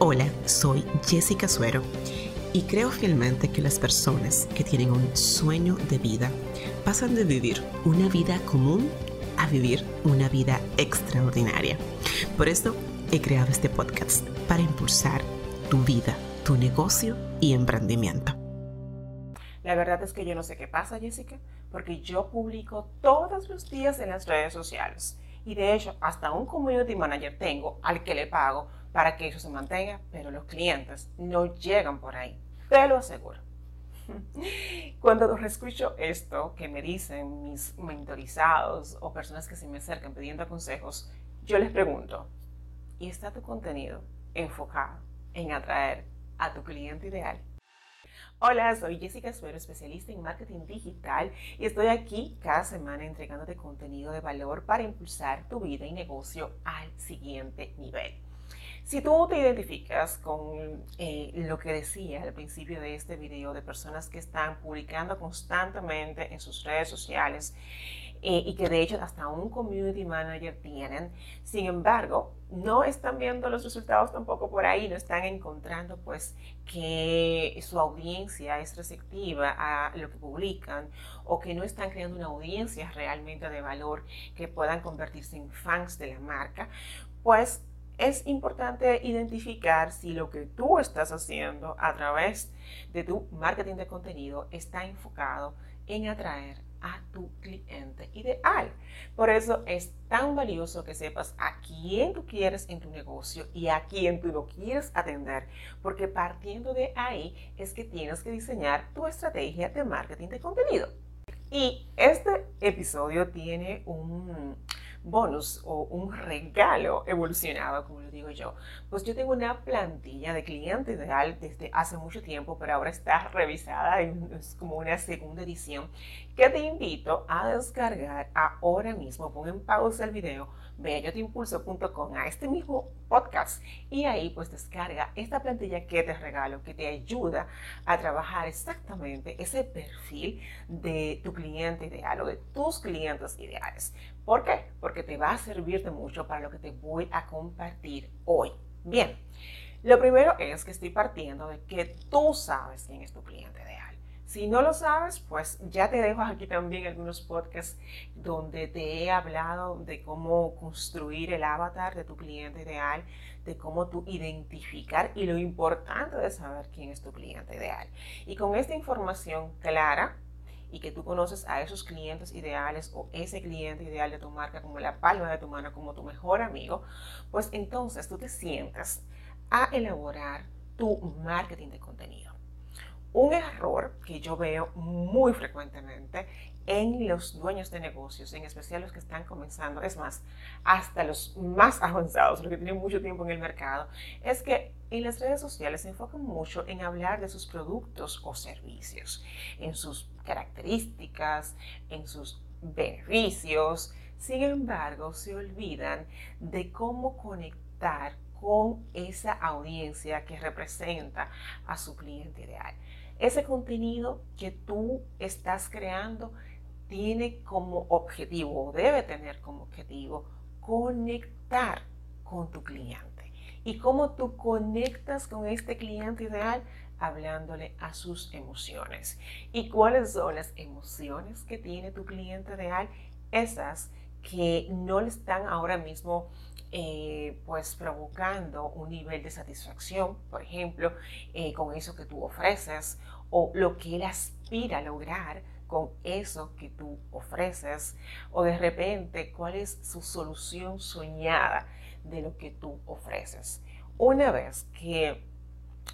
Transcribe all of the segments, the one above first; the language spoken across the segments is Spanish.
Hola, soy Jessica Suero y creo fielmente que las personas que tienen un sueño de vida pasan de vivir una vida común a vivir una vida extraordinaria. Por eso he creado este podcast para impulsar tu vida, tu negocio y emprendimiento. La verdad es que yo no sé qué pasa, Jessica, porque yo publico todos los días en las redes sociales. Y de hecho, hasta un community manager tengo al que le pago para que eso se mantenga, pero los clientes no llegan por ahí. Te lo aseguro. Cuando escucho esto que me dicen mis mentorizados o personas que se me acercan pidiendo consejos, yo les pregunto, ¿y está tu contenido enfocado en atraer a tu cliente ideal? Hola, soy Jessica Suero, especialista en marketing digital y estoy aquí cada semana entregándote contenido de valor para impulsar tu vida y negocio al siguiente nivel. Si tú te identificas con eh, lo que decía al principio de este video de personas que están publicando constantemente en sus redes sociales eh, y que de hecho hasta un community manager tienen. Sin embargo, no están viendo los resultados tampoco por ahí, no están encontrando pues que su audiencia es receptiva a lo que publican o que no están creando una audiencia realmente de valor que puedan convertirse en fans de la marca, pues es importante identificar si lo que tú estás haciendo a través de tu marketing de contenido está enfocado en atraer a tu cliente ideal. Por eso es tan valioso que sepas a quién tú quieres en tu negocio y a quién tú no quieres atender, porque partiendo de ahí es que tienes que diseñar tu estrategia de marketing de contenido. Y este episodio tiene un bonus o un regalo evolucionado, como lo digo yo. Pues yo tengo una plantilla de cliente ideal desde hace mucho tiempo, pero ahora está revisada, es como una segunda edición, que te invito a descargar ahora mismo. Pon en pausa el video, ve a yotimpulso.com a este mismo podcast y ahí pues descarga esta plantilla que te regalo, que te ayuda a trabajar exactamente ese perfil de tu cliente ideal o de tus clientes ideales. ¿Por qué? Porque te va a servir de mucho para lo que te voy a compartir hoy. Bien, lo primero es que estoy partiendo de que tú sabes quién es tu cliente ideal. Si no lo sabes, pues ya te dejo aquí también algunos podcasts donde te he hablado de cómo construir el avatar de tu cliente ideal, de cómo tú identificar y lo importante de saber quién es tu cliente ideal. Y con esta información clara, y que tú conoces a esos clientes ideales o ese cliente ideal de tu marca como la palma de tu mano, como tu mejor amigo, pues entonces tú te sientas a elaborar tu marketing de contenido. Un error que yo veo muy frecuentemente en los dueños de negocios, en especial los que están comenzando, es más, hasta los más avanzados, los que tienen mucho tiempo en el mercado, es que en las redes sociales se enfocan mucho en hablar de sus productos o servicios, en sus características, en sus beneficios. Sin embargo, se olvidan de cómo conectar con esa audiencia que representa a su cliente ideal. Ese contenido que tú estás creando tiene como objetivo o debe tener como objetivo conectar con tu cliente. ¿Y cómo tú conectas con este cliente ideal? Hablándole a sus emociones. ¿Y cuáles son las emociones que tiene tu cliente ideal? Esas que no le están ahora mismo eh, pues provocando un nivel de satisfacción, por ejemplo, eh, con eso que tú ofreces o lo que él aspira a lograr con eso que tú ofreces o de repente cuál es su solución soñada de lo que tú ofreces. Una vez que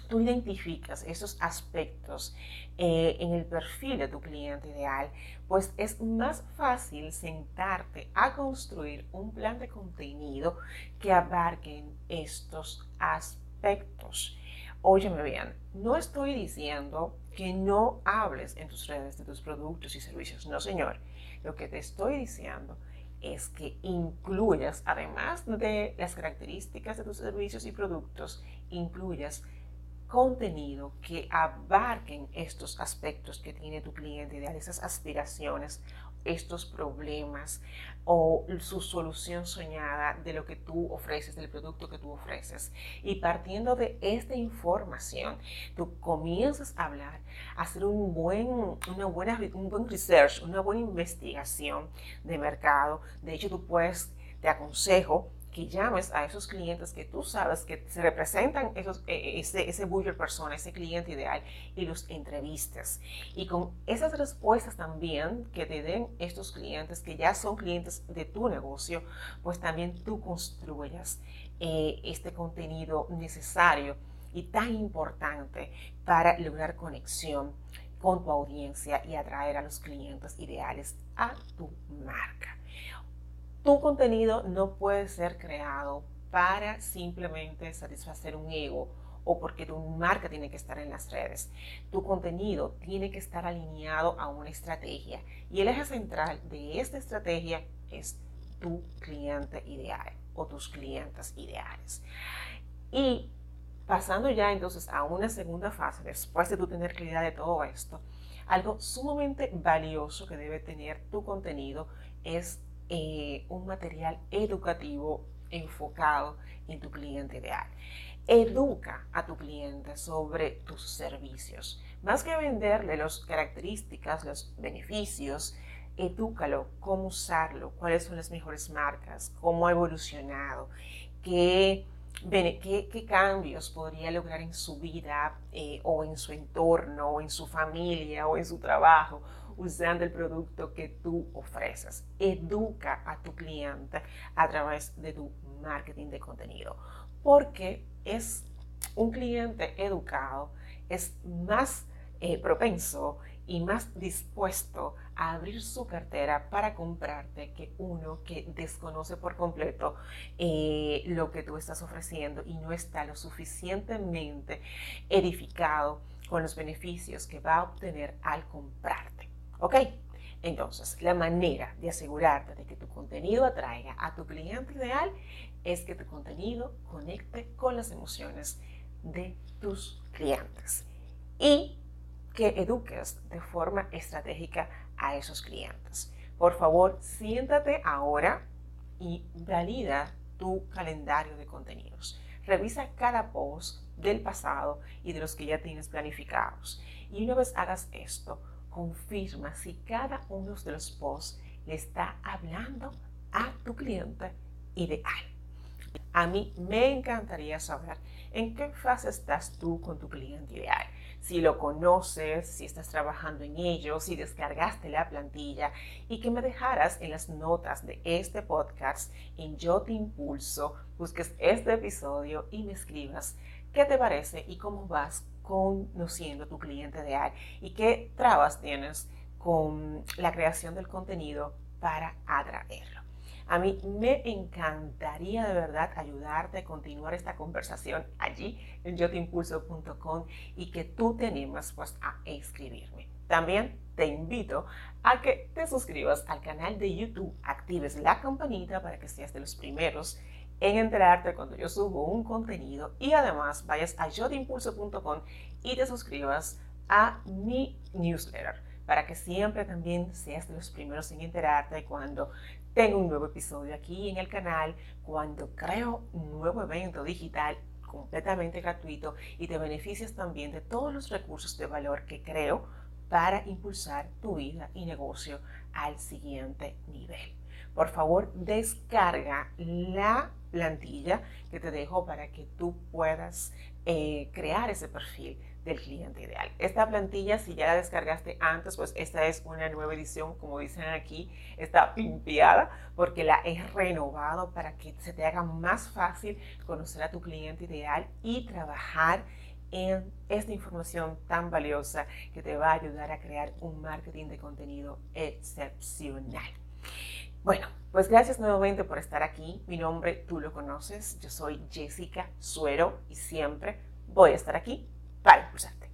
tú identificas esos aspectos eh, en el perfil de tu cliente ideal, pues es más fácil sentarte a construir un plan de contenido que abarquen estos aspectos. Óyeme bien, no estoy diciendo que no hables en tus redes de tus productos y servicios, no señor. Lo que te estoy diciendo es que incluyas, además de las características de tus servicios y productos, incluyas contenido que abarquen estos aspectos que tiene tu cliente ideal, esas aspiraciones estos problemas o su solución soñada de lo que tú ofreces, del producto que tú ofreces. Y partiendo de esta información, tú comienzas a hablar, a hacer un buen, una buena, un buen research, una buena investigación de mercado. De hecho, tú puedes, te aconsejo que llames a esos clientes que tú sabes que se representan esos, e, e, ese, ese buyer persona, ese cliente ideal, y los entrevistes. Y con esas respuestas también que te den estos clientes, que ya son clientes de tu negocio, pues también tú construyas eh, este contenido necesario y tan importante para lograr conexión con tu audiencia y atraer a los clientes ideales a tu marca. Tu contenido no puede ser creado para simplemente satisfacer un ego o porque tu marca tiene que estar en las redes. Tu contenido tiene que estar alineado a una estrategia y el eje central de esta estrategia es tu cliente ideal o tus clientes ideales. Y pasando ya entonces a una segunda fase, después de tu tener claridad de todo esto, algo sumamente valioso que debe tener tu contenido es eh, un material educativo enfocado en tu cliente ideal. Educa a tu cliente sobre tus servicios. Más que venderle las características, los beneficios, edúcalo, cómo usarlo, cuáles son las mejores marcas, cómo ha evolucionado, qué, cambios podría lograr en su vida eh, o en su entorno o en su familia o en su trabajo usando el producto que tú ofreces. Educa a tu cliente a través de tu marketing de contenido, porque es un cliente educado, es más eh, propenso y más dispuesto a abrir su cartera para comprarte que uno que desconoce por completo eh, lo que tú estás ofreciendo y no está lo suficientemente edificado con los beneficios que va a obtener al comprarte. ¿Ok? Entonces, la manera de asegurarte de que tu contenido atraiga a tu cliente ideal es que tu contenido conecte con las emociones de tus clientes y que eduques de forma estratégica a esos clientes. Por favor, siéntate ahora y valida tu calendario de contenidos. Revisa cada post del pasado y de los que ya tienes planificados. Y una vez hagas esto, confirma si cada uno de los posts le está hablando a tu cliente ideal. A mí me encantaría saber en qué fase estás tú con tu cliente ideal. Si lo conoces, si estás trabajando en ello, si descargaste la plantilla y que me dejaras en las notas de este podcast en Yo Te Impulso, busques este episodio y me escribas qué te parece y cómo vas conociendo tu cliente ideal y qué trabas tienes con la creación del contenido para atraerlo. A mí me encantaría de verdad ayudarte a continuar esta conversación allí en yoteimpulso.com y que tú te animas pues a escribirme. También te invito a que te suscribas al canal de YouTube, actives la campanita para que seas de los primeros en enterarte cuando yo subo un contenido y además vayas a yotimpulso.com y te suscribas a mi newsletter para que siempre también seas de los primeros en enterarte cuando tengo un nuevo episodio aquí en el canal, cuando creo un nuevo evento digital completamente gratuito y te beneficias también de todos los recursos de valor que creo para impulsar tu vida y negocio al siguiente nivel. Por favor, descarga la plantilla que te dejo para que tú puedas eh, crear ese perfil del cliente ideal. Esta plantilla, si ya la descargaste antes, pues esta es una nueva edición, como dicen aquí, está limpiada porque la he renovado para que se te haga más fácil conocer a tu cliente ideal y trabajar en esta información tan valiosa que te va a ayudar a crear un marketing de contenido excepcional. Bueno, pues gracias nuevamente por estar aquí. Mi nombre tú lo conoces. Yo soy Jessica Suero y siempre voy a estar aquí para impulsarte.